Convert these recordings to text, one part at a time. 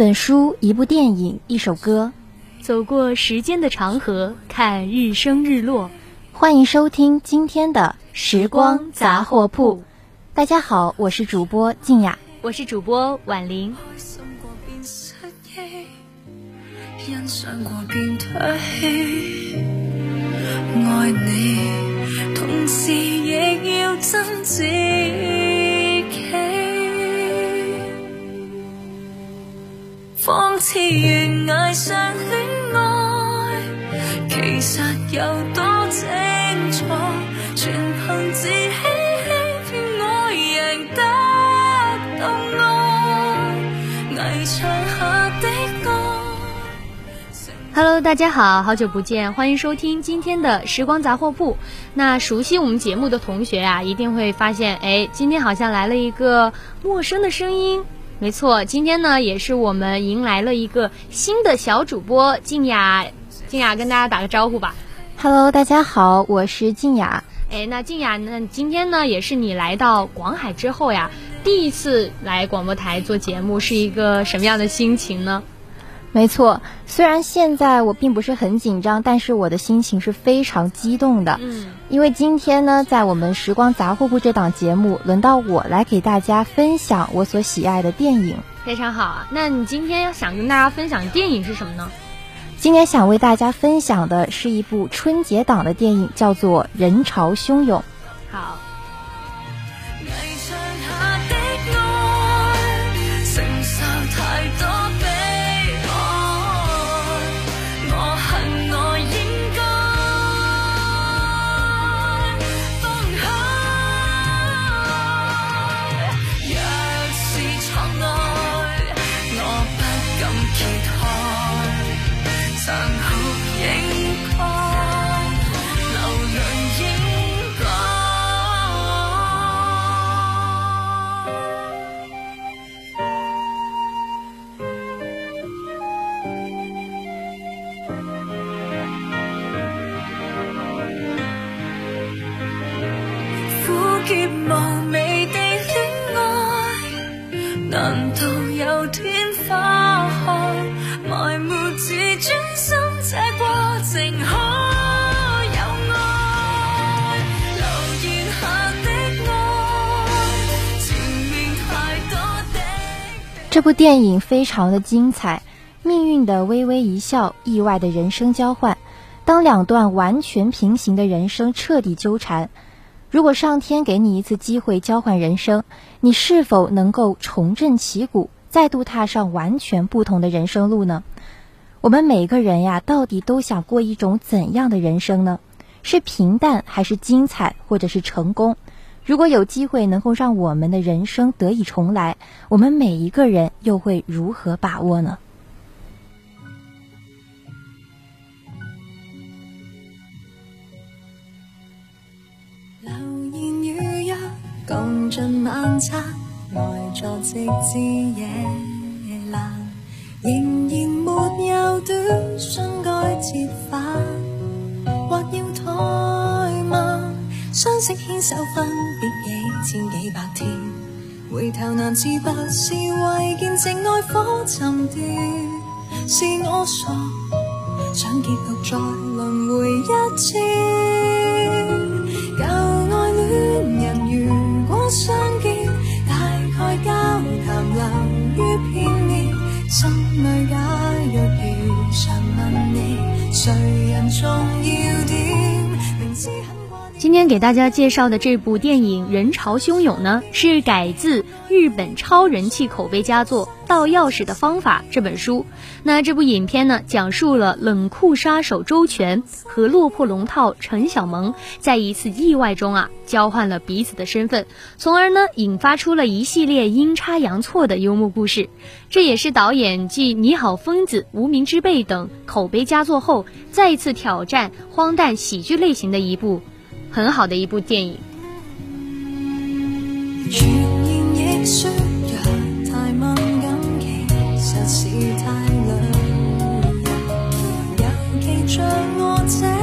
一本书，一部电影，一首歌，走过时间的长河，看日升日落。欢迎收听今天的时光杂货铺。大家好，我是主播静雅，我是主播婉玲。爱你，同时亦要真自仿似悬崖上恋爱，其实有多清楚，全凭自欺欺骗我，赢得到爱，危墙下的爱。Hello，大家好，好久不见，欢迎收听今天的时光杂货铺。那熟悉我们节目的同学啊，一定会发现，哎，今天好像来了一个陌生的声音。没错，今天呢，也是我们迎来了一个新的小主播静雅。静雅跟大家打个招呼吧。Hello，大家好，我是静雅。哎，那静雅，那今天呢，也是你来到广海之后呀，第一次来广播台做节目，是一个什么样的心情呢？没错，虽然现在我并不是很紧张，但是我的心情是非常激动的。嗯，因为今天呢，在我们时光杂货铺这档节目，轮到我来给大家分享我所喜爱的电影。非常好啊，那你今天想跟大家分享的电影是什么呢？今天想为大家分享的是一部春节档的电影，叫做《人潮汹涌》。好。无味地恋爱，难道有天花开？埋没自尊心，这过程可有爱？留言下的爱，前面太多的。这部电影非常的精彩，命运的微微一笑，意外的人生交换，当两段完全平行的人生彻底纠缠。如果上天给你一次机会交换人生，你是否能够重振旗鼓，再度踏上完全不同的人生路呢？我们每个人呀，到底都想过一种怎样的人生呢？是平淡，还是精彩，或者是成功？如果有机会能够让我们的人生得以重来，我们每一个人又会如何把握呢？尽晚餐，呆坐直至夜阑，仍然没有短信该折返，或要怠慢。相识牵手分别几千几百天，回头难自拔，是为见证爱火沉断。是我傻，想结局再轮回一次。于片面，心里假若如常问你，谁人重要点？明知很今天给大家介绍的这部电影《人潮汹涌》呢，是改自日本超人气口碑佳作《盗钥匙的方法》这本书。那这部影片呢，讲述了冷酷杀手周全和落魄龙套陈小萌在一次意外中啊，交换了彼此的身份，从而呢，引发出了一系列阴差阳错的幽默故事。这也是导演继《你好，疯子》《无名之辈》等口碑佳作后，再次挑战荒诞喜剧类型的一部。很好的一部电影。实是太两人。尤其像我这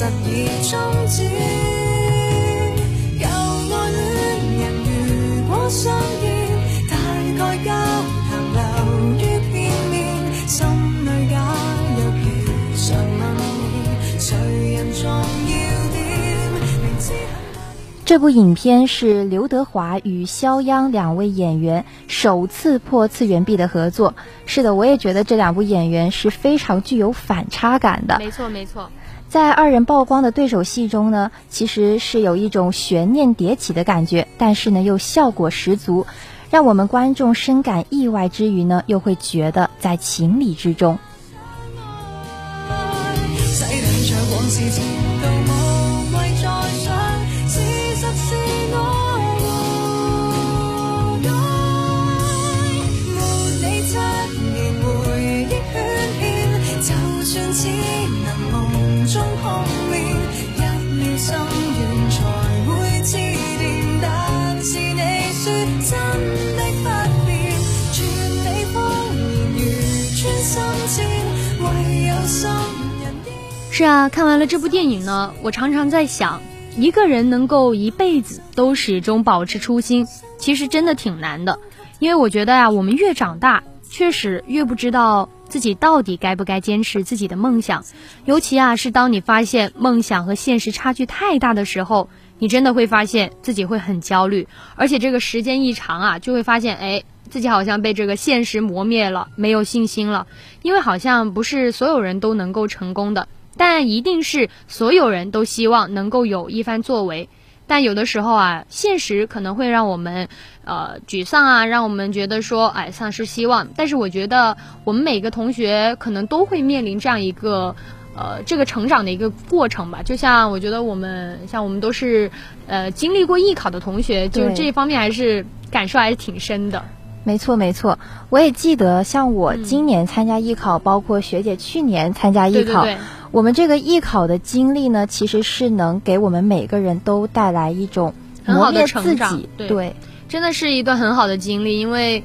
确实已终止。旧爱恋人如果相见，大概交谈流于片面，心里假若如常问你，谁人重要点？明知很。这部影片是刘德华与肖央两位演员首次破次元壁的合作。是的，我也觉得这两部演员是非常具有反差感的。没错，没错。在二人曝光的对手戏中呢，其实是有一种悬念迭起的感觉，但是呢又效果十足，让我们观众深感意外之余呢，又会觉得在情理之中。是啊，看完了这部电影呢，我常常在想，一个人能够一辈子都始终保持初心，其实真的挺难的。因为我觉得呀、我们越长大，确实越不知道自己到底该不该坚持自己的梦想。尤其啊，是当你发现梦想和现实差距太大的时候，你真的会发现自己会很焦虑，而且这个时间一长啊，就会发现，哎，自己好像被这个现实磨灭了，没有信心了。因为好像不是所有人都能够成功的。但一定是所有人都希望能够有一番作为，但有的时候啊，现实可能会让我们呃沮丧啊，让我们觉得说哎丧失希望。但是我觉得我们每个同学可能都会面临这样一个呃这个成长的一个过程吧。就像我觉得我们像我们都是呃经历过艺考的同学，就对这一方面还是感受还是挺深的。没错，没错，我也记得，像我嗯今年参加艺考，包括学姐去年参加艺考，对对对。我们这个艺考的经历呢，其实是能给我们每个人都带来一种很好的磨练自成长己，对对真的是一段很好的经历，因为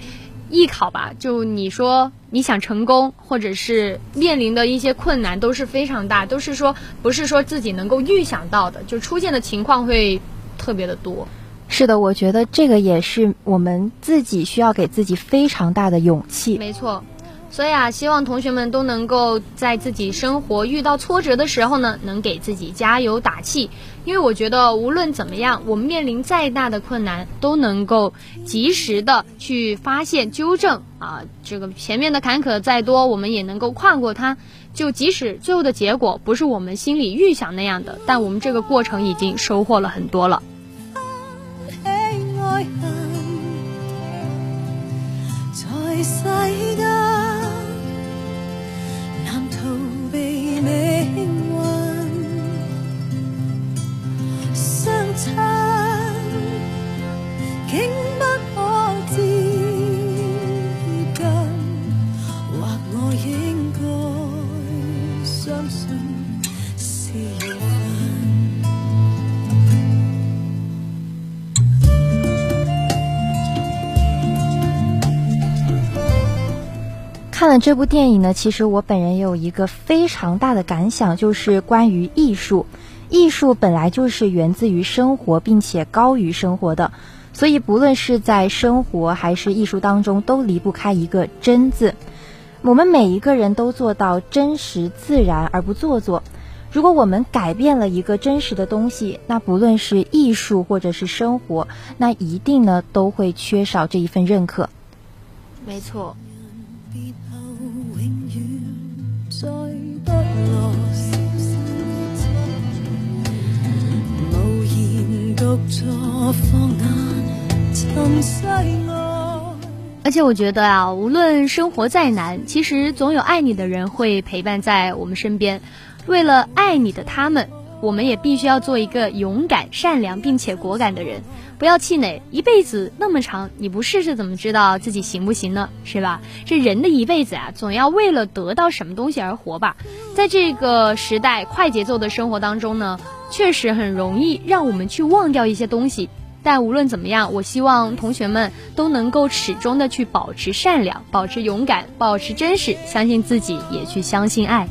艺考吧，就你说你想成功，或者是面临的一些困难都是非常大，都是说不是说自己能够预想到的，就出现的情况会特别的多。是的，我觉得这个也是我们自己需要给自己非常大的勇气。没错，所以啊，希望同学们都能够在自己生活遇到挫折的时候呢，能给自己加油打气。因为我觉得无论怎么样，我们面临再大的困难，都能够及时的去发现、纠正啊。这个前面的坎坷再多，我们也能够跨过它。就即使最后的结果不是我们心里预想那样的，但我们这个过程已经收获了很多了。爱恨，在世间。这部电影呢，其实我本人也有一个非常大的感想，就是关于艺术。艺术本来就是源自于生活，并且高于生活的，所以不论是在生活还是艺术当中，都离不开一个“真”字。我们每一个人都做到真实自然而不做作。如果我们改变了一个真实的东西，那不论是艺术或者是生活，那一定呢都会缺少这一份认可。没错。而且我觉得啊，无论生活再难，其实总有爱你的人会陪伴在我们身边。为了爱你的他们，我们也必须要做一个勇敢、善良并且果敢的人，不要气馁。一辈子那么长，你不试试怎么知道自己行不行呢？是吧？这人的一辈子啊，总要为了得到什么东西而活吧。在这个时代快节奏的生活当中呢，确实很容易让我们去忘掉一些东西。但无论怎么样，我希望同学们都能够始终的去保持善良，保持勇敢，保持真实，相信自己，也去相信爱。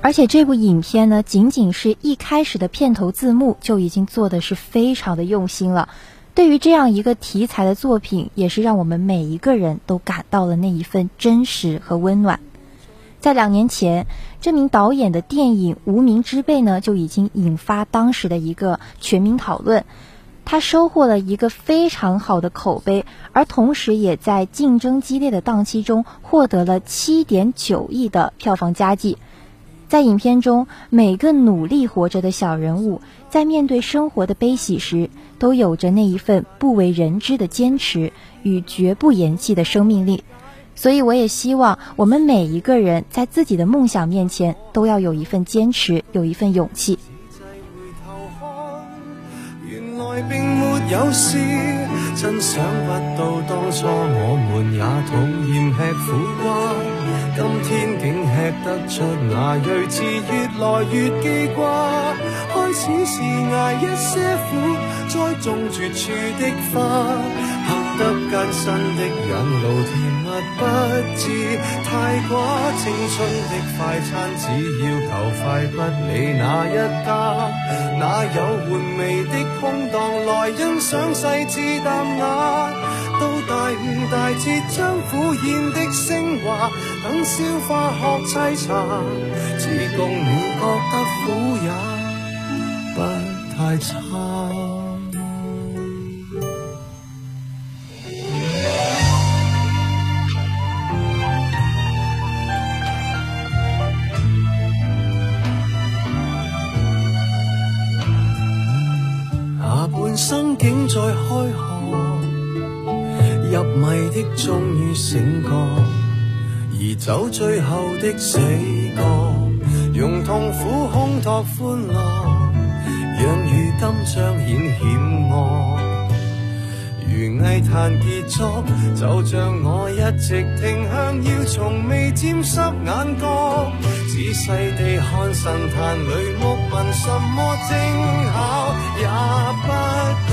而且这部影片呢，仅仅是一开始的片头字幕就已经做的是非常的用心了。对于这样一个题材的作品，也是让我们每一个人都感到了那一份真实和温暖。在两年前，这名导演的电影《无名之辈》呢，就已经引发当时的一个全民讨论。他收获了一个非常好的口碑，而同时也在竞争激烈的档期中获得了七点九亿的票房佳绩。在影片中，每个努力活着的小人物，在面对生活的悲喜时，都有着那一份不为人知的坚持与绝不言弃的生命力。所以，我也希望我们每一个人在自己的梦想面前，都要有一份坚持，有一份勇气。原来并没有事，真想不到当初我们也讨厌吃苦瓜。今天竟吃得出那睿智，越来越记挂。开始是挨一些苦，栽种绝处的花，行得艰辛的引路，甜蜜不知太寡。青春的快餐，只要求快，不理哪一家。哪有玩味的空档来欣赏细致淡雅？到大悟大彻，将苦咽的升华，等消化学沏茶，自共你觉得苦也不太差。生竟在开学。入迷的终于醒觉，而走最后的死角，用痛苦烘托欢乐，让如今彰显险恶。如艺坛结束，就像我一直停向，要从未沾湿眼角，仔细地看神坛里木纹，什么精巧也不觉。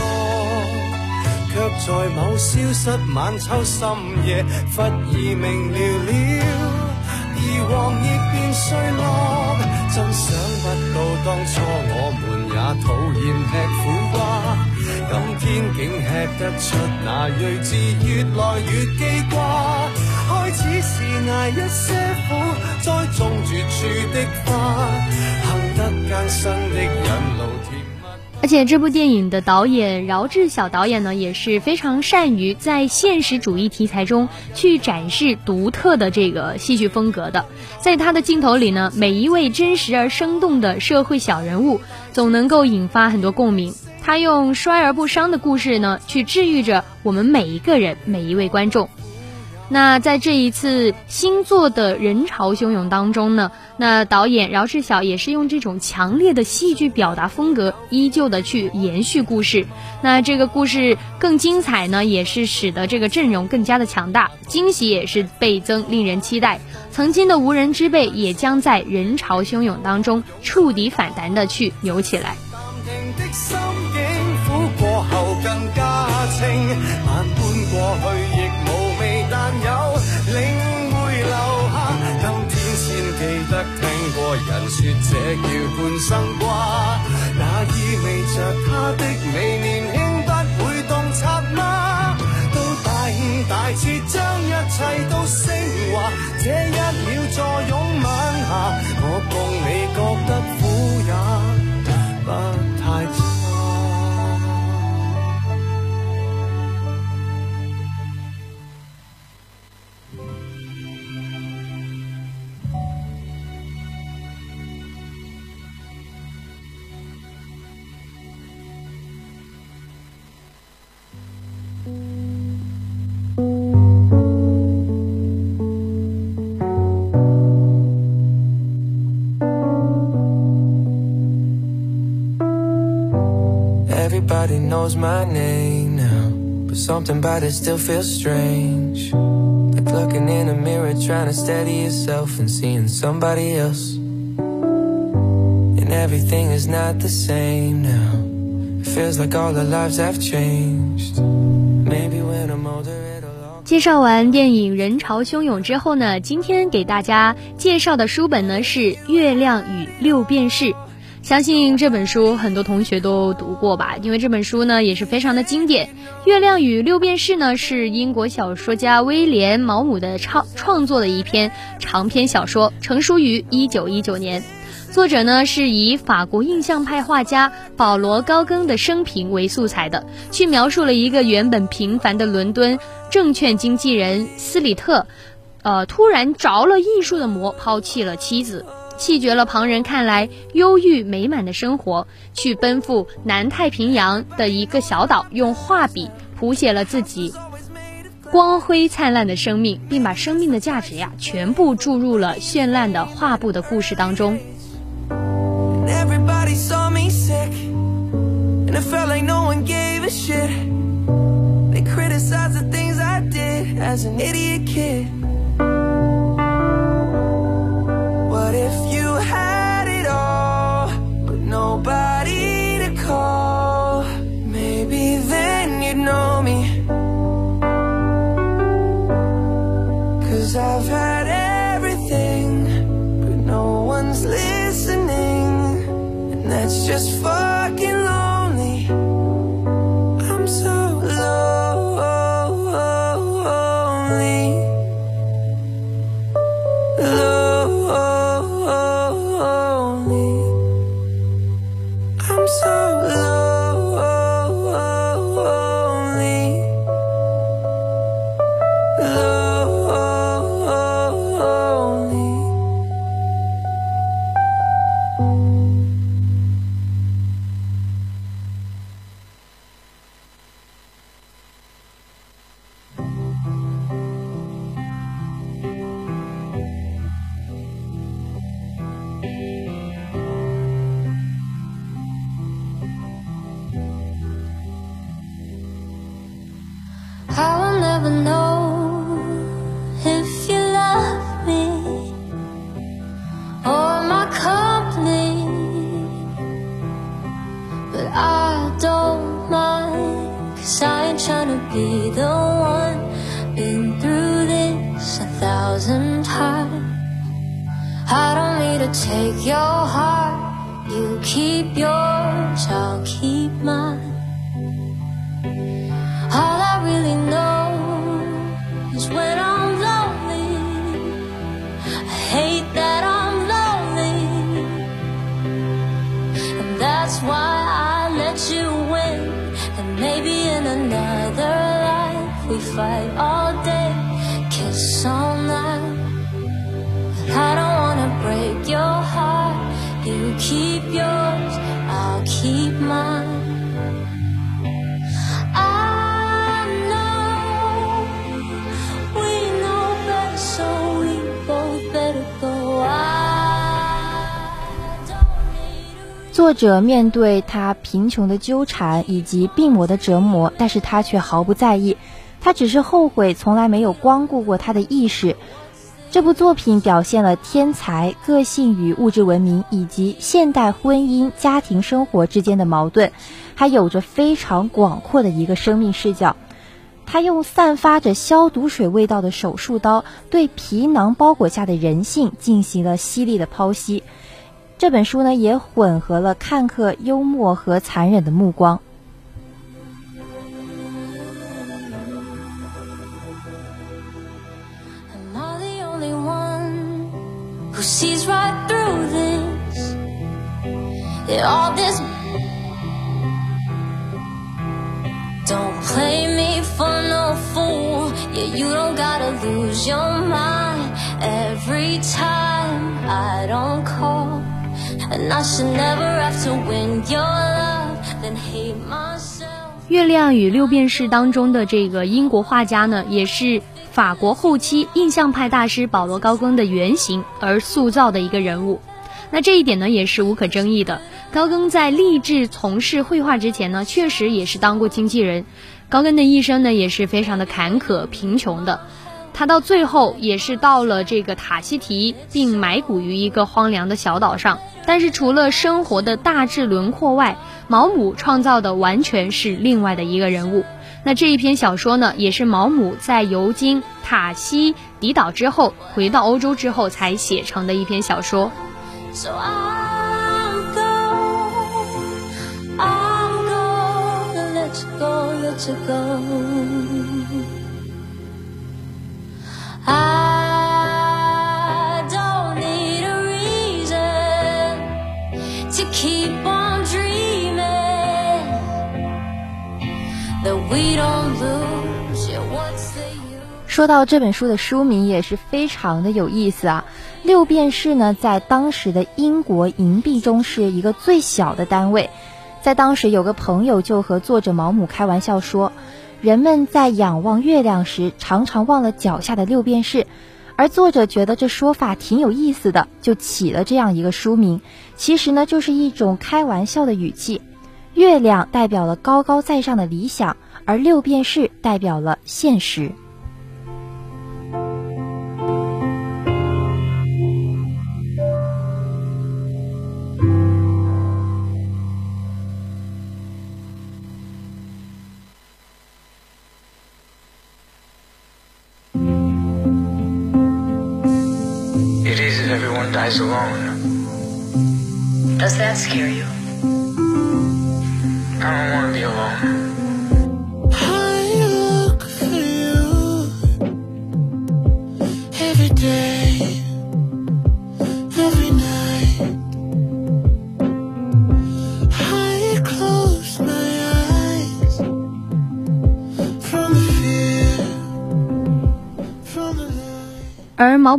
却在某消失晚秋深夜，忽而明了了，而黄叶便碎落。真想不到当初我们也讨厌吃苦瓜，今天竟吃得出那睿智，越来越记挂。开始是挨一些苦，栽种绝处的花，行得艰辛的引路甜。而且这部电影的导演饶志晓导演呢，也是非常善于在现实主义题材中去展示独特的这个戏剧风格的。在他的镜头里呢，每一位真实而生动的社会小人物，总能够引发很多共鸣。他用衰而不伤的故事呢，去治愈着我们每一个人，每一位观众。那在这一次新作的人潮汹涌当中呢，那导演饶志晓也是用这种强烈的戏剧表达风格，依旧的去延续故事。那这个故事更精彩呢，也是使得这个阵容更加的强大，惊喜也是倍增，令人期待。曾经的无人之辈也将在人潮汹涌当中触底反弹的去扭起来。过后更加清，万般过去亦无领会留下。今天先记得听过人说，这叫半生挂，那意味着他的美年轻不会洞察吗？到大五大彻，将一切都升。Knows my name now, but something about it still feels strange. Like looking in a mirror, trying to steady yourself and seeing somebody else. And everything is not the same now. It feels like all our lives have changed. Maybe when I'm older. it'll all 介绍完电影《人潮汹涌》之后呢，今天给大家介绍的书本呢是《月亮与六便士》。相信这本书很多同学都读过吧，因为这本书呢也是非常的经典。《月亮与六便士》呢是英国小说家威廉·毛姆的创创作的一篇长篇小说，成书于一九一九年。作者呢是以法国印象派画家保罗·高更的生平为素材的，去描述了一个原本平凡的伦敦证券经纪人斯里特，呃，突然着了艺术的魔，抛弃了妻子。弃绝了旁人看来忧郁美满的生活，去奔赴南太平洋的一个小岛，用画笔谱写了自己光辉灿烂的生命，并把生命的价值呀全部注入了绚烂的画布的故事当中。Nobody take your heart, you keep yours, I'll keep 作者面对他贫穷的纠缠以及病魔的折磨，但是他却毫不在意，他只是后悔从来没有光顾过他的意识。这部作品表现了天才、个性与物质文明以及现代婚姻家庭生活之间的矛盾，还有着非常广阔的一个生命视角。他用散发着消毒水味道的手术刀对皮囊包裹下的人性进行了犀利的剖析。这本书呢也混合了看客幽默和残忍的目光。月亮与六便士当中的这个英国画家呢，也是法国后期印象派大师保罗高更的原型而塑造的一个人物。那这一点呢，也是无可争议的。高更在立志从事绘画之前呢，确实也是当过经纪人。高更的一生呢，也是非常的坎坷贫穷的。他到最后也是到了这个塔希提，并埋骨于一个荒凉的小岛上。但是除了生活的大致轮廓外，毛姆创造的完全是另外的一个人物。那这一篇小说呢，也是毛姆在游经塔希迪岛之后，回到欧洲之后才写成的一篇小说。说到这本书的书名也是非常的有意思啊。六便士呢，在当时的英国银币中是一个最小的单位。在当时，有个朋友就和作者毛姆开玩笑说，人们在仰望月亮时，常常忘了脚下的六便士。而作者觉得这说法挺有意思的，就起了这样一个书名。其实呢，就是一种开玩笑的语气。月亮代表了高高在上的理想，而六便士代表了现实。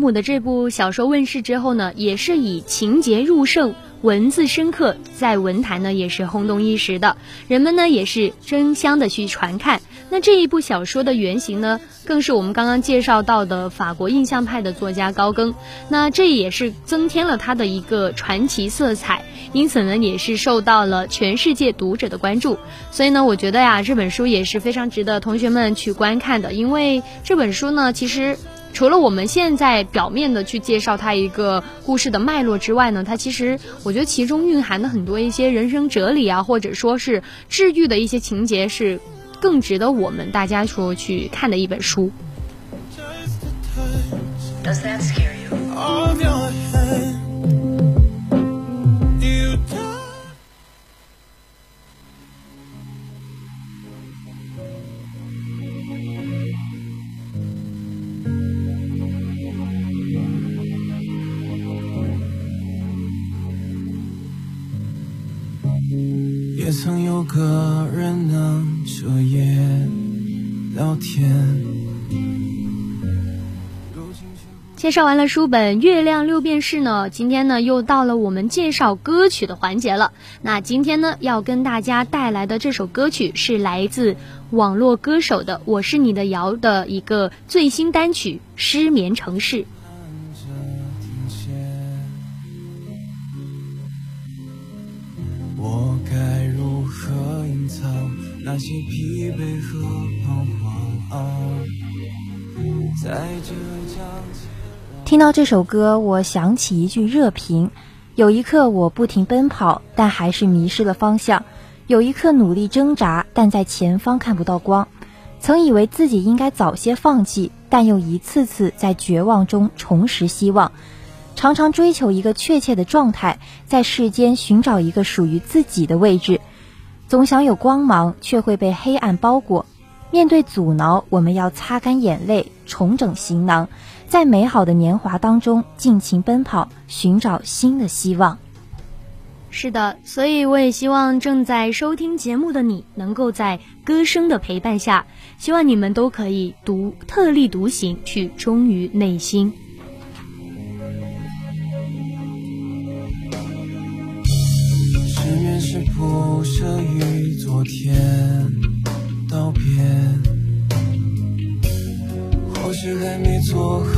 姆的这部小说问世之后呢，也是以情节入胜、文字深刻，在文坛呢也是轰动一时的，人们呢也是争相的去传看。那这一部小说的原型呢，更是我们刚刚介绍到的法国印象派的作家高更，那这也是增添了他的一个传奇色彩，因此呢也是受到了全世界读者的关注。所以呢，我觉得呀，这本书也是非常值得同学们去观看的，因为这本书呢，其实。除了我们现在表面的去介绍它一个故事的脉络之外呢，它其实我觉得其中蕴含的很多一些人生哲理啊，或者说是治愈的一些情节，是更值得我们大家说去看的一本书。也曾有个人能彻夜聊天。介绍完了书本《月亮六便士》呢，今天呢又到了我们介绍歌曲的环节了。那今天呢要跟大家带来的这首歌曲是来自网络歌手的《我是你的瑶》的一个最新单曲《失眠城市》。些疲惫和彷徨听到这首歌，我想起一句热评：有一刻我不停奔跑，但还是迷失了方向；有一刻努力挣扎，但在前方看不到光。曾以为自己应该早些放弃，但又一次次在绝望中重拾希望。常常追求一个确切的状态，在世间寻找一个属于自己的位置，总想有光芒，却会被黑暗包裹。面对阻挠，我们要擦干眼泪，重整行囊，在美好的年华当中尽情奔跑，寻找新的希望。是的，所以我也希望正在收听节目的你，能够在歌声的陪伴下，希望你们都可以独特立独行，去忠于内心。失眠是不天道别，或许还没做好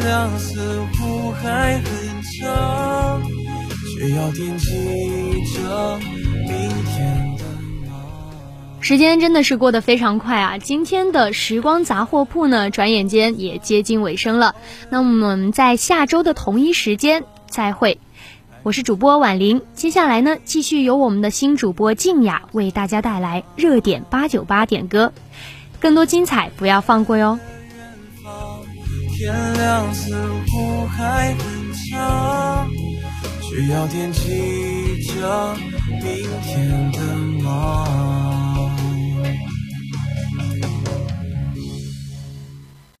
亮似乎还很长，却要惦记着明天。时间真的是过得非常快啊！今天的时光杂货铺呢，转眼间也接近尾声了。那我们在下周的同一时间再会。我是主播婉玲，接下来呢，继续由我们的新主播静雅为大家带来热点八九八点歌，更多精彩不要放过哟。天亮似乎还很长，却要惦记着明天的忙。